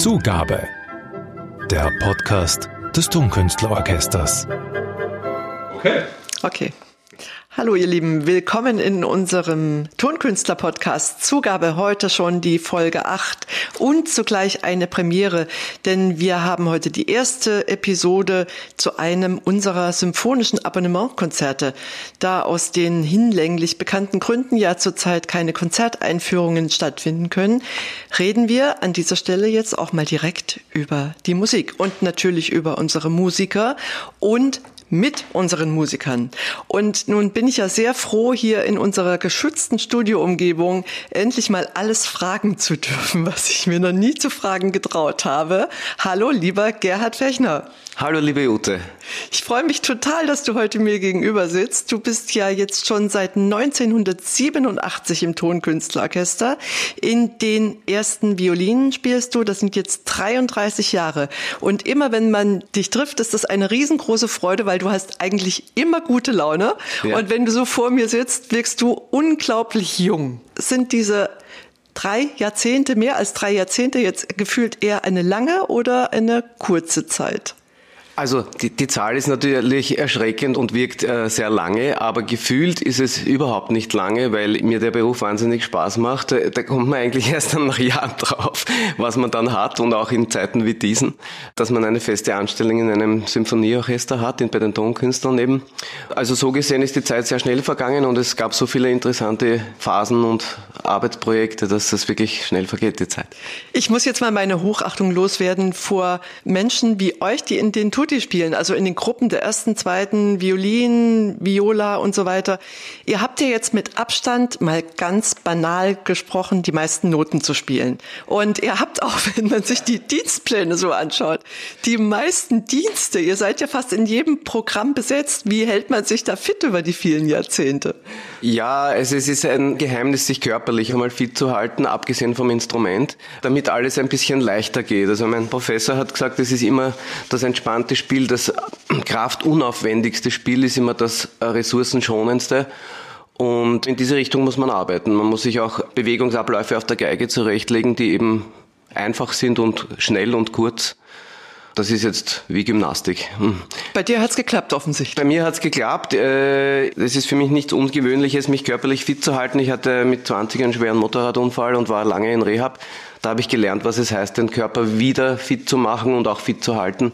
Zugabe. Der Podcast des Tonkünstlerorchesters. Okay. Okay. Hallo ihr Lieben, willkommen in unserem Tonkünstler-Podcast. Zugabe heute schon die Folge 8 und zugleich eine Premiere, denn wir haben heute die erste Episode zu einem unserer symphonischen Abonnementkonzerte. Da aus den hinlänglich bekannten Gründen ja zurzeit keine Konzerteinführungen stattfinden können, reden wir an dieser Stelle jetzt auch mal direkt über die Musik und natürlich über unsere Musiker und mit unseren Musikern. Und nun bin ich ja sehr froh, hier in unserer geschützten Studioumgebung endlich mal alles fragen zu dürfen, was ich mir noch nie zu fragen getraut habe. Hallo, lieber Gerhard Fechner. Hallo, liebe Ute. Ich freue mich total, dass du heute mir gegenüber sitzt. Du bist ja jetzt schon seit 1987 im Tonkünstlerorchester. In den ersten Violinen spielst du. Das sind jetzt 33 Jahre. Und immer wenn man dich trifft, ist das eine riesengroße Freude, weil du hast eigentlich immer gute Laune. Ja. Und wenn du so vor mir sitzt, wirkst du unglaublich jung. Sind diese drei Jahrzehnte, mehr als drei Jahrzehnte jetzt gefühlt eher eine lange oder eine kurze Zeit? Also die, die Zahl ist natürlich erschreckend und wirkt äh, sehr lange, aber gefühlt ist es überhaupt nicht lange, weil mir der Beruf wahnsinnig Spaß macht. Äh, da kommt man eigentlich erst dann nach Jahren drauf, was man dann hat und auch in Zeiten wie diesen, dass man eine feste Anstellung in einem Symphonieorchester hat, bei den Tonkünstlern eben. Also so gesehen ist die Zeit sehr schnell vergangen und es gab so viele interessante Phasen und Arbeitsprojekte, dass das wirklich schnell vergeht, die Zeit. Ich muss jetzt mal meine Hochachtung loswerden vor Menschen wie euch, die in den Tut Tutti spielen, also in den Gruppen der ersten, zweiten, Violin, Viola und so weiter. Ihr habt ja jetzt mit Abstand mal ganz banal gesprochen, die meisten Noten zu spielen. Und ihr habt auch, wenn man sich die Dienstpläne so anschaut, die meisten Dienste. Ihr seid ja fast in jedem Programm besetzt. Wie hält man sich da fit über die vielen Jahrzehnte? Ja, also es ist ein Geheimnis, sich körperlich einmal fit zu halten, abgesehen vom Instrument, damit alles ein bisschen leichter geht. Also mein Professor hat gesagt, es ist immer das entspannte Spiel, das kraftunaufwendigste Spiel ist immer das ressourcenschonendste. Und in diese Richtung muss man arbeiten. Man muss sich auch Bewegungsabläufe auf der Geige zurechtlegen, die eben einfach sind und schnell und kurz. Das ist jetzt wie Gymnastik. Hm. Bei dir hat's geklappt offensichtlich. Bei mir hat's geklappt. Äh, es ist für mich nichts Ungewöhnliches, mich körperlich fit zu halten. Ich hatte mit 20 einen schweren Motorradunfall und war lange in Rehab. Da habe ich gelernt, was es heißt, den Körper wieder fit zu machen und auch fit zu halten.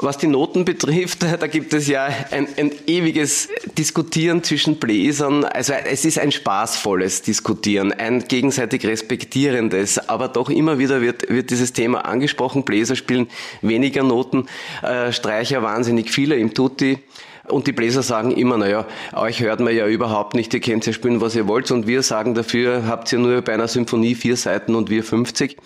Was die Noten betrifft, da gibt es ja ein, ein, ewiges Diskutieren zwischen Bläsern. Also es ist ein spaßvolles Diskutieren, ein gegenseitig respektierendes, aber doch immer wieder wird, wird dieses Thema angesprochen. Bläser spielen weniger Noten, äh, Streicher wahnsinnig viele im Tutti. Und die Bläser sagen immer, naja, euch hört man ja überhaupt nicht, ihr könnt ja spielen, was ihr wollt. Und wir sagen dafür, habt ihr nur bei einer Symphonie vier Seiten und wir 50.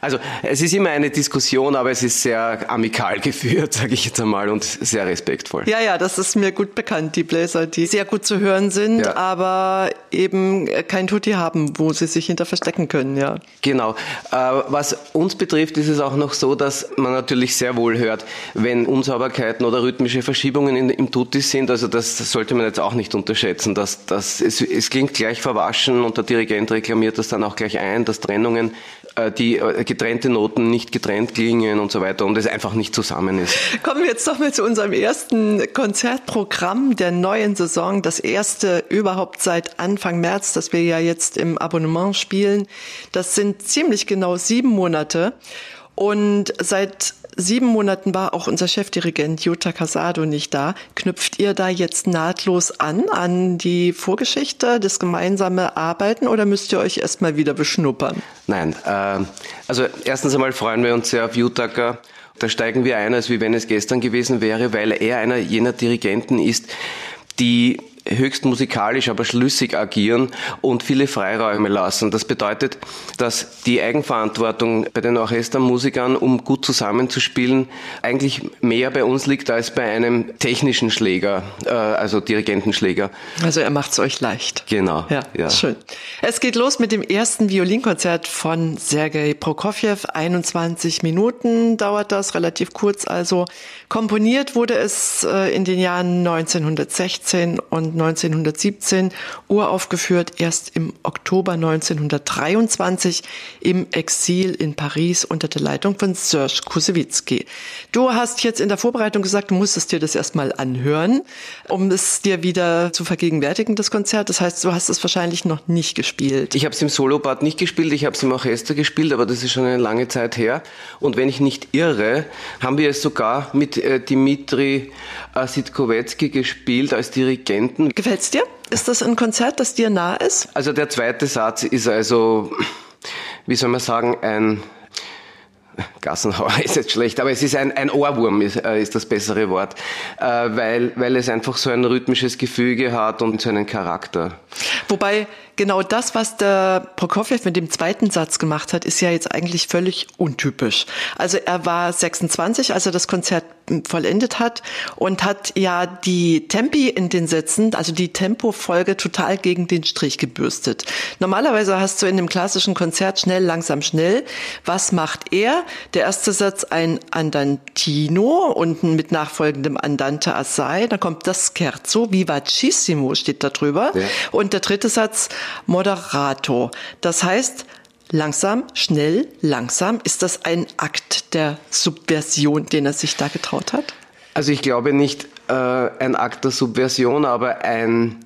Also es ist immer eine Diskussion, aber es ist sehr amikal geführt, sage ich jetzt einmal, und sehr respektvoll. Ja, ja, das ist mir gut bekannt, die Bläser, die sehr gut zu hören sind, ja. aber eben kein Tutti haben, wo sie sich hinter verstecken können, ja. Genau. Äh, was uns betrifft, ist es auch noch so, dass man natürlich sehr wohl hört, wenn Unsauberkeiten oder rhythmische Verschiebungen im Tutti sind. Also das sollte man jetzt auch nicht unterschätzen. Dass, dass es, es klingt gleich verwaschen und der Dirigent reklamiert das dann auch gleich ein, dass Trennungen die äh, getrennte Noten nicht getrennt klingen und so weiter und es einfach nicht zusammen ist. Kommen wir jetzt doch mal zu unserem ersten Konzertprogramm der neuen Saison, das erste überhaupt seit Anfang März, das wir ja jetzt im Abonnement spielen. Das sind ziemlich genau sieben Monate und seit sieben Monaten war auch unser Chefdirigent Jutta Casado nicht da. Knüpft ihr da jetzt nahtlos an, an die Vorgeschichte, das gemeinsame Arbeiten oder müsst ihr euch erstmal wieder beschnuppern? Nein, äh, also erstens einmal freuen wir uns sehr auf Jutaka. Da steigen wir ein, als wie wenn es gestern gewesen wäre, weil er einer jener Dirigenten ist, die höchst musikalisch, aber schlüssig agieren und viele Freiräume lassen. Das bedeutet, dass die Eigenverantwortung bei den Orchestermusikern, um gut zusammenzuspielen, eigentlich mehr bei uns liegt als bei einem technischen Schläger, äh, also Dirigentenschläger. Also er macht es euch leicht. Genau. Ja, ja, schön. Es geht los mit dem ersten Violinkonzert von Sergei Prokofjew. 21 Minuten dauert das, relativ kurz also. Komponiert wurde es äh, in den Jahren 1916 und und 1917, uraufgeführt erst im Oktober 1923 im Exil in Paris unter der Leitung von Serge Kusewitzki. Du hast jetzt in der Vorbereitung gesagt, du musstest dir das erstmal anhören, um es dir wieder zu vergegenwärtigen, das Konzert. Das heißt, du hast es wahrscheinlich noch nicht gespielt. Ich habe es im Solopart nicht gespielt, ich habe es im Orchester gespielt, aber das ist schon eine lange Zeit her. Und wenn ich nicht irre, haben wir es sogar mit äh, Dimitri Sitkowetzki gespielt als Dirigenten. Gefällt's dir? Ist das ein Konzert, das dir nah ist? Also der zweite Satz ist also, wie soll man sagen, ein Gassenhauer ist jetzt schlecht, aber es ist ein, ein Ohrwurm, ist, äh, ist das bessere Wort, äh, weil, weil es einfach so ein rhythmisches Gefüge hat und so einen Charakter. Wobei genau das, was der Prokofjew mit dem zweiten Satz gemacht hat, ist ja jetzt eigentlich völlig untypisch. Also er war 26, als er das Konzert vollendet hat und hat ja die Tempi in den Sätzen, also die Tempofolge total gegen den Strich gebürstet. Normalerweise hast du in dem klassischen Konzert schnell, langsam, schnell. Was macht er? Der erste Satz ein Andantino unten mit nachfolgendem Andante assai. Dann kommt das Scherzo, vivacissimo steht da drüber. Ja. Und der dritte Satz Moderato. Das heißt, langsam, schnell, langsam. Ist das ein Akt der Subversion, den er sich da getraut hat? Also ich glaube nicht äh, ein Akt der Subversion, aber ein,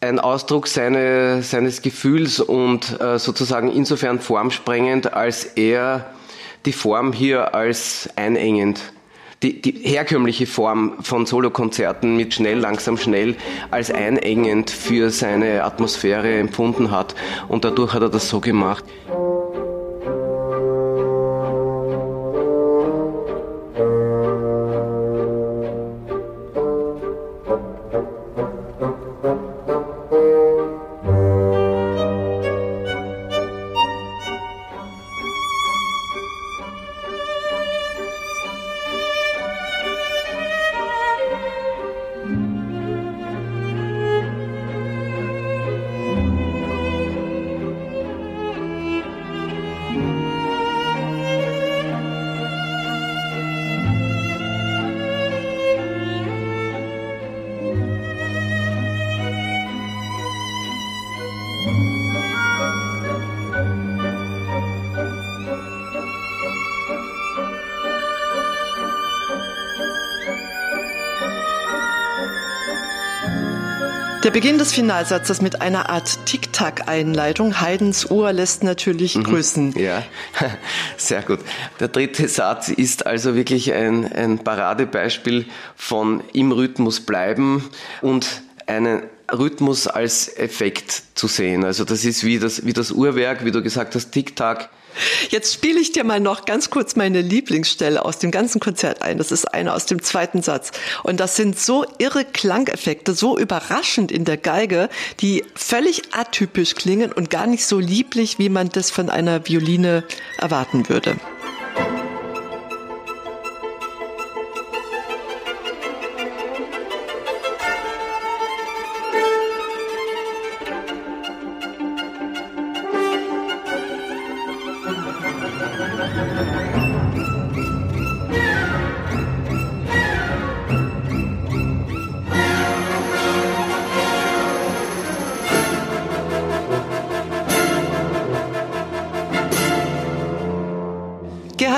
ein Ausdruck seine, seines Gefühls und äh, sozusagen insofern formsprengend, als er die Form hier als einengend die, die herkömmliche Form von Solokonzerten mit schnell, langsam, schnell als einengend für seine Atmosphäre empfunden hat. Und dadurch hat er das so gemacht. Der Beginn des Finalsatzes mit einer Art Tic-Tac-Einleitung. Haydns Uhr lässt natürlich mhm. grüßen. Ja, sehr gut. Der dritte Satz ist also wirklich ein, ein Paradebeispiel von im Rhythmus bleiben und einen Rhythmus als Effekt zu sehen. Also das ist wie das, wie das Uhrwerk, wie du gesagt hast, Tic-Tac Jetzt spiele ich dir mal noch ganz kurz meine Lieblingsstelle aus dem ganzen Konzert ein. Das ist eine aus dem zweiten Satz. Und das sind so irre Klangeffekte, so überraschend in der Geige, die völlig atypisch klingen und gar nicht so lieblich, wie man das von einer Violine erwarten würde.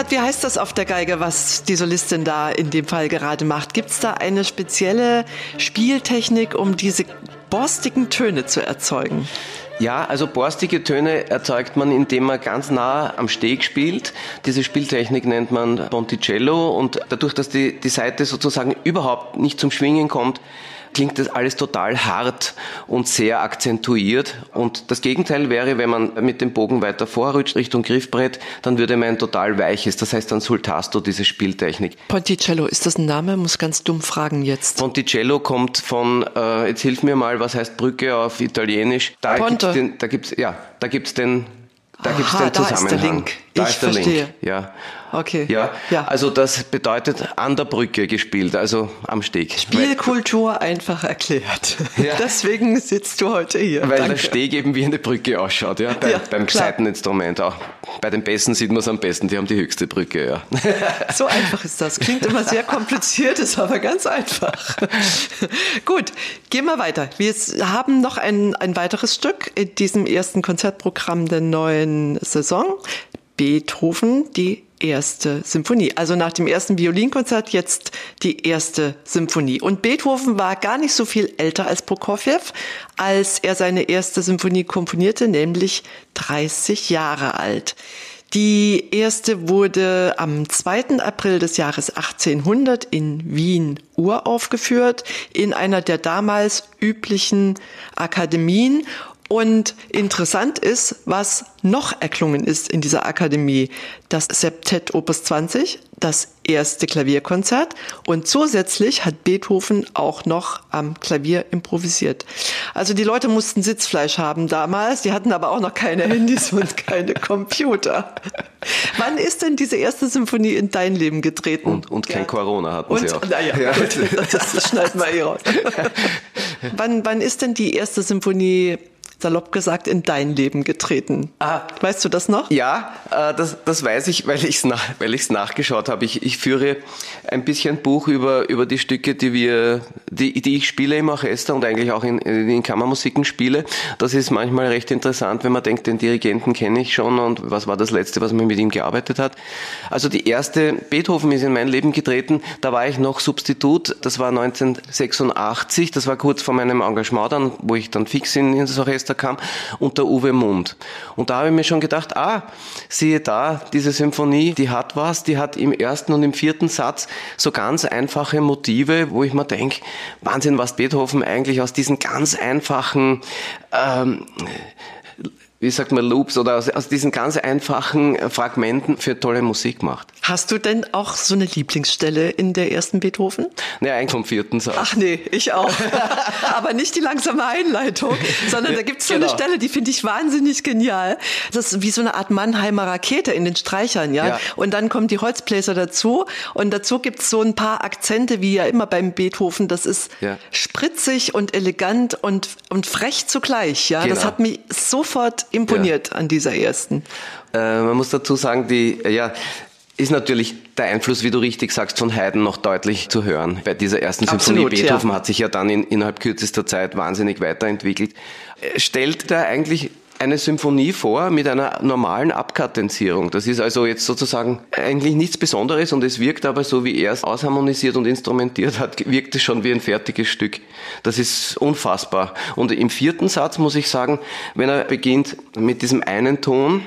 Gerhard, wie heißt das auf der Geige, was die Solistin da in dem Fall gerade macht? Gibt es da eine spezielle Spieltechnik, um diese borstigen Töne zu erzeugen? Ja, also borstige Töne erzeugt man, indem man ganz nah am Steg spielt. Diese Spieltechnik nennt man Ponticello und dadurch, dass die, die Seite sozusagen überhaupt nicht zum Schwingen kommt, klingt das alles total hart und sehr akzentuiert. Und das Gegenteil wäre, wenn man mit dem Bogen weiter vorrutscht Richtung Griffbrett, dann würde man ein total weiches, das heißt dann Sultasto, diese Spieltechnik. Ponticello, ist das ein Name? Muss ganz dumm fragen jetzt. Ponticello kommt von, äh, jetzt hilf mir mal, was heißt Brücke auf Italienisch? Da Ponte. Gibt's den, da gibt's, ja, da gibt's den, da Aha, gibt's den Zusammenhang. Da ist der Link. Da ich verstehe. Link. Ja. Okay. Ja. Ja. Also das bedeutet an der Brücke gespielt, also am Steg. Spielkultur einfach erklärt. Ja. Deswegen sitzt du heute hier. Weil, weil Danke. der Steg eben wie eine Brücke ausschaut, ja. Bei, Ja, beim. Seiteninstrument auch. Bei den Besten sieht man es am besten, die haben die höchste Brücke, ja. So einfach ist das. Klingt immer sehr kompliziert, ist aber ganz einfach. Gut, gehen wir weiter. Wir haben noch ein, ein weiteres Stück in diesem ersten Konzertprogramm der neuen Saison. Beethoven, die erste Symphonie. Also nach dem ersten Violinkonzert jetzt die erste Symphonie. Und Beethoven war gar nicht so viel älter als Prokofjew, als er seine erste Symphonie komponierte, nämlich 30 Jahre alt. Die erste wurde am 2. April des Jahres 1800 in Wien uraufgeführt, in einer der damals üblichen Akademien. Und interessant ist, was noch erklungen ist in dieser Akademie. Das Septett Opus 20, das erste Klavierkonzert und zusätzlich hat Beethoven auch noch am Klavier improvisiert. Also die Leute mussten Sitzfleisch haben damals, die hatten aber auch noch keine Handys und keine Computer. Wann ist denn diese erste Symphonie in dein Leben getreten? Und, und kein Ja. Corona hatten Und, sie auch. naja, Ja. gut, das, das schneiden wir eh raus. wann, wann ist denn die erste Symphonie, salopp gesagt, in dein Leben getreten? Ah. Weißt du das noch? Ja, äh, das, das weiß ich, weil ich es nach, weil ich's nachgeschaut habe. Ich, ich führe ein bisschen Buch über, über die Stücke, die wir, die, die ich spiele im Orchester und eigentlich auch in, in Kammermusiken spiele. Das ist manchmal recht interessant, wenn man denkt, den Dirigenten kenne ich schon und was war das letzte, was man mit ihm gearbeitet hat. Also die erste Beethoven ist in mein Leben getreten, da war ich noch Substitut, das war 1986, das war kurz vor meinem Engagement dann, wo ich dann fix in, in das Orchester kam, und der Uwe Mund. Und da habe ich mir schon gedacht, ah, siehe da, diese Symphonie, die hat was, die hat im ersten und im vierten Satz so ganz einfache Motive, wo ich mir denke, Wahnsinn, was Beethoven eigentlich aus diesen ganz einfachen ähm, wie sagt man, Loops oder aus, aus diesen ganz einfachen äh, Fragmenten für tolle Musik macht. Hast du denn auch so eine Lieblingsstelle in der ersten Beethoven? Naja, eigentlich vom vierten Satz. Ach nee, ich auch. Aber nicht die langsame Einleitung, sondern da gibt's so Genau. eine Stelle, die finde ich wahnsinnig genial. Das ist wie so eine Art Mannheimer Rakete in den Streichern, ja. Ja. Und dann kommen die Holzbläser dazu und dazu gibt's so ein paar Akzente, wie ja immer beim Beethoven. Das ist Ja. spritzig und elegant und, und frech zugleich, ja. Das Genau. hat mich sofort imponiert an dieser ersten. Äh, man muss dazu sagen, die, ja, ist natürlich der Einfluss, wie du richtig sagst, von Haydn noch deutlich zu hören. Bei dieser ersten Symphonie Absolut, Beethoven ja. hat sich ja dann in, innerhalb kürzester Zeit wahnsinnig weiterentwickelt. Äh, Stellt da eigentlich eine Symphonie vor mit einer normalen Abkadenzierung. Das ist also jetzt sozusagen eigentlich nichts Besonderes und es wirkt aber so, wie er es ausharmonisiert und instrumentiert hat, wirkt es schon wie ein fertiges Stück. Das ist unfassbar. Und im vierten Satz muss ich sagen, wenn er beginnt mit diesem einen Ton,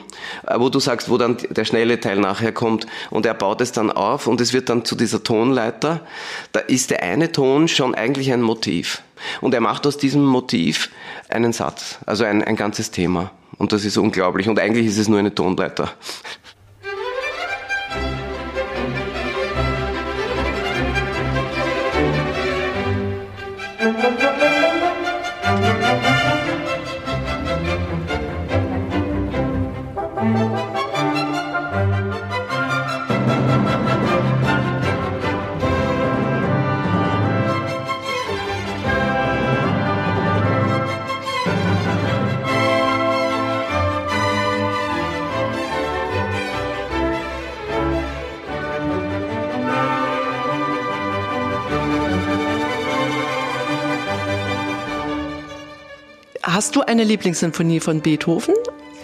äh, wo du sagst, wo dann der schnelle Teil nachher kommt und er baut es dann auf und es wird dann zu dieser Tonleiter, da ist der eine Ton schon eigentlich ein Motiv. Und er macht aus diesem Motiv einen Satz, also ein, ein ganzes Thema. Und das ist unglaublich. Und eigentlich ist es nur eine Tonleiter. Hast du eine Lieblingssymphonie von Beethoven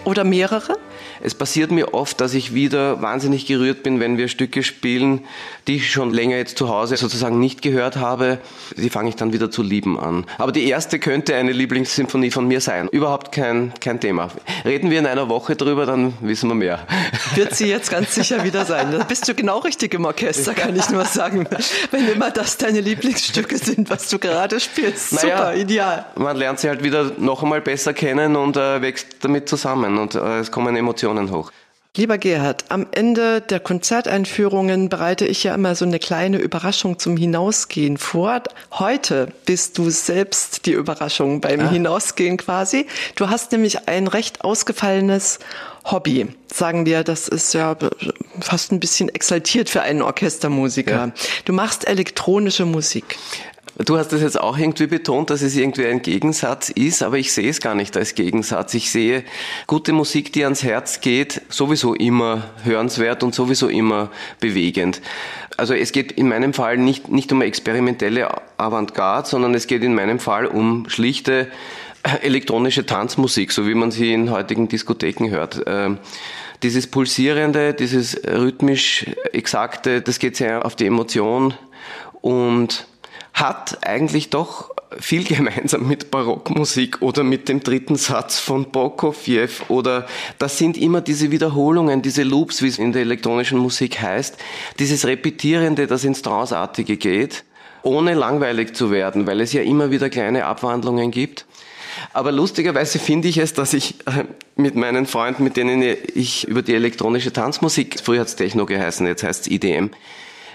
oder mehrere? Es passiert mir oft, dass ich wieder wahnsinnig gerührt bin, wenn wir Stücke spielen, die ich schon länger jetzt zu Hause sozusagen nicht gehört habe. Die fange ich dann wieder zu lieben an. Aber die erste könnte eine Lieblingssymphonie von mir sein. Überhaupt kein, kein Thema. Reden wir in einer Woche drüber, dann wissen wir mehr. Wird sie jetzt ganz sicher wieder sein. Da bist du genau richtig im Orchester, kann ich nur sagen. Wenn immer das deine Lieblingsstücke sind, was du gerade spielst. Naja, Super, ideal. Man lernt sie halt wieder noch einmal besser kennen und äh, wächst damit zusammen und äh, es kommen Emotionen hoch. Lieber Gerhard, am Ende der Konzerteinführungen bereite ich ja immer so eine kleine Überraschung zum Hinausgehen vor. Heute bist du selbst die Überraschung beim ah. Hinausgehen quasi. Du hast nämlich ein recht ausgefallenes Hobby. Sagen wir, das ist ja fast ein bisschen exaltiert für einen Orchestermusiker. Ja. Du machst elektronische Musik. Du hast es jetzt auch irgendwie betont, dass es irgendwie ein Gegensatz ist, aber ich sehe es gar nicht als Gegensatz. Ich sehe gute Musik, die ans Herz geht, sowieso immer hörenswert und sowieso immer bewegend. Also es geht in meinem Fall nicht, nicht um experimentelle Avantgarde, sondern es geht in meinem Fall um schlichte elektronische Tanzmusik, so wie man sie in heutigen Diskotheken hört. Ähm, dieses pulsierende, dieses rhythmisch exakte, das geht sehr auf die Emotion und hat eigentlich doch viel gemeinsam mit Barockmusik oder mit dem dritten Satz von Prokofjew oder das sind immer diese Wiederholungen, diese Loops, wie es in der elektronischen Musik heißt, dieses Repetierende, das ins Trausartige geht, ohne langweilig zu werden, weil es ja immer wieder kleine Abwandlungen gibt. Aber lustigerweise finde ich es, dass ich äh, mit meinen Freunden, mit denen ich über die elektronische Tanzmusik, früher hat es Techno geheißen, jetzt heißt es IDM,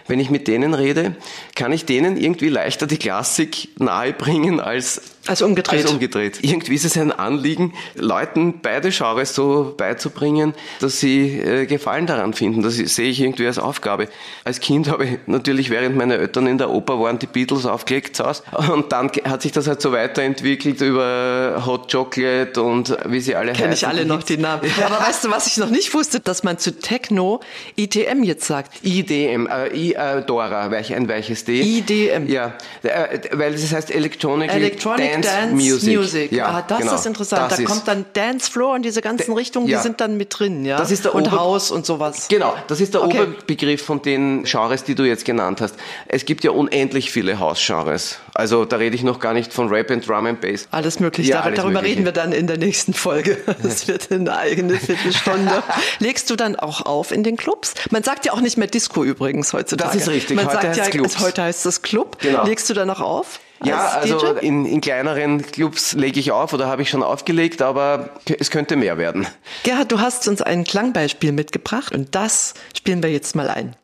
wenn ich mit denen rede, kann ich denen irgendwie leichter die Klassik nahebringen als als umgedreht. Als umgedreht. Irgendwie ist es ein Anliegen, Leuten beide Genres so beizubringen, dass sie äh, Gefallen daran finden. Das sehe ich irgendwie als Aufgabe. Als Kind habe ich natürlich, während meine Eltern in der Oper waren, die Beatles aufgelegt zu Hause. Und dann hat sich das halt so weiterentwickelt über Hot Chocolate und wie sie alle Kenn heißen. Kenne ich alle noch die Namen. Aber weißt du, was ich noch nicht wusste, dass man zu Techno ITM jetzt sagt? IDM, äh, I, äh, Dora, ein weiches D. IDM. Ja, äh, weil es heißt Electronic, Electronic Dance, Dance Music. Music. Ja, ah, das genau. ist interessant. Das da ist kommt dann Dance Floor und diese ganzen Richtungen, ja. die sind dann mit drin, ja. Das ist der und Ober Haus und sowas. Genau, das ist der okay. Oberbegriff von den Genres, die du jetzt genannt hast. Es gibt ja unendlich viele Hausgenres. Also da rede ich noch gar nicht von Rap and Drum and Bass. Alles mögliche. Ja, alles Darüber mögliche. reden wir dann in der nächsten Folge. Das wird eine eigene Viertelstunde. Legst du dann auch auf in den Clubs? Man sagt ja auch nicht mehr Disco übrigens heutzutage. Das ist richtig. Man heute sagt ja, Clubs. heute heißt das Club. Genau. Legst du dann auch auf? Ja, also in, in kleineren Clubs lege ich auf oder habe ich schon aufgelegt, aber es könnte mehr werden. Gerhard, du hast uns ein Klangbeispiel mitgebracht und das spielen wir jetzt mal ein.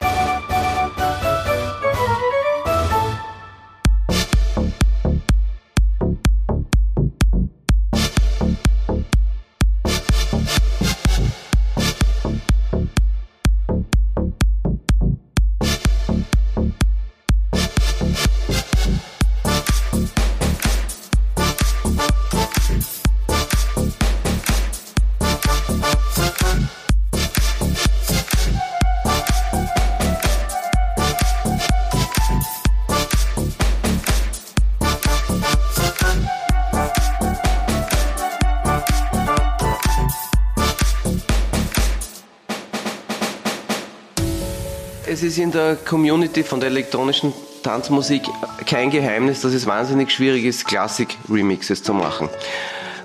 Es ist in der Community von der elektronischen Tanzmusik kein Geheimnis, dass es wahnsinnig schwierig ist, Klassik-Remixes zu machen.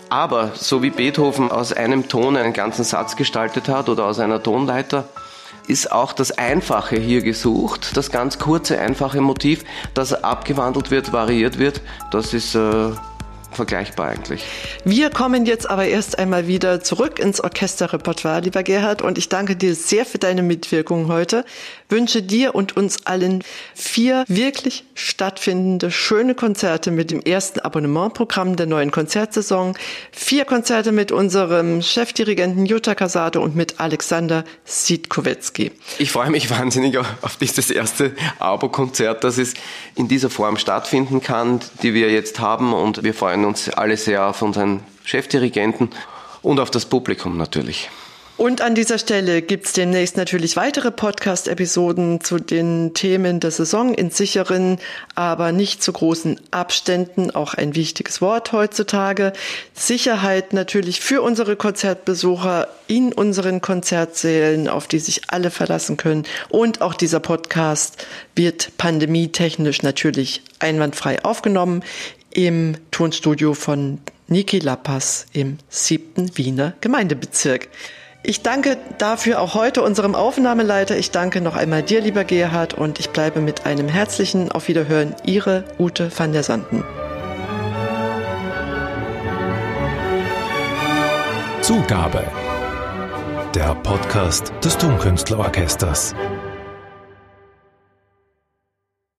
Aber so wie Beethoven aus einem Ton einen ganzen Satz gestaltet hat oder aus einer Tonleiter, ist auch das Einfache hier gesucht, das ganz kurze, einfache Motiv, das abgewandelt wird, variiert wird. Das ist äh, vergleichbar eigentlich. Wir kommen jetzt aber erst einmal wieder zurück ins Orchesterrepertoire, lieber Gerhard, und ich danke dir sehr für deine Mitwirkung heute. Wünsche dir und uns allen vier wirklich stattfindende, schöne Konzerte mit dem ersten Abonnementprogramm der neuen Konzertsaison, vier Konzerte mit unserem Chefdirigenten Jutta Casado und mit Alexander Siedkowetzki. Ich freue mich wahnsinnig auf dieses erste Abo-Konzert, das es in dieser Form stattfinden kann, die wir jetzt haben und wir freuen uns alle sehr auf unseren Chefdirigenten und auf das Publikum natürlich. Und an dieser Stelle gibt's demnächst natürlich weitere Podcast-Episoden zu den Themen der Saison in sicheren, aber nicht zu großen Abständen. Auch ein wichtiges Wort heutzutage. Sicherheit natürlich für unsere Konzertbesucher in unseren Konzertsälen, auf die sich alle verlassen können. Und auch dieser Podcast wird pandemietechnisch natürlich einwandfrei aufgenommen im Tonstudio von Niki Lappas im siebten Wiener Gemeindebezirk. Ich danke dafür auch heute unserem Aufnahmeleiter. Ich danke noch einmal dir, lieber Gerhard, und ich bleibe mit einem herzlichen Auf Wiederhören. Ihre Ute van der Sanden. Zugabe. der Podcast des Tonkünstlerorchesters.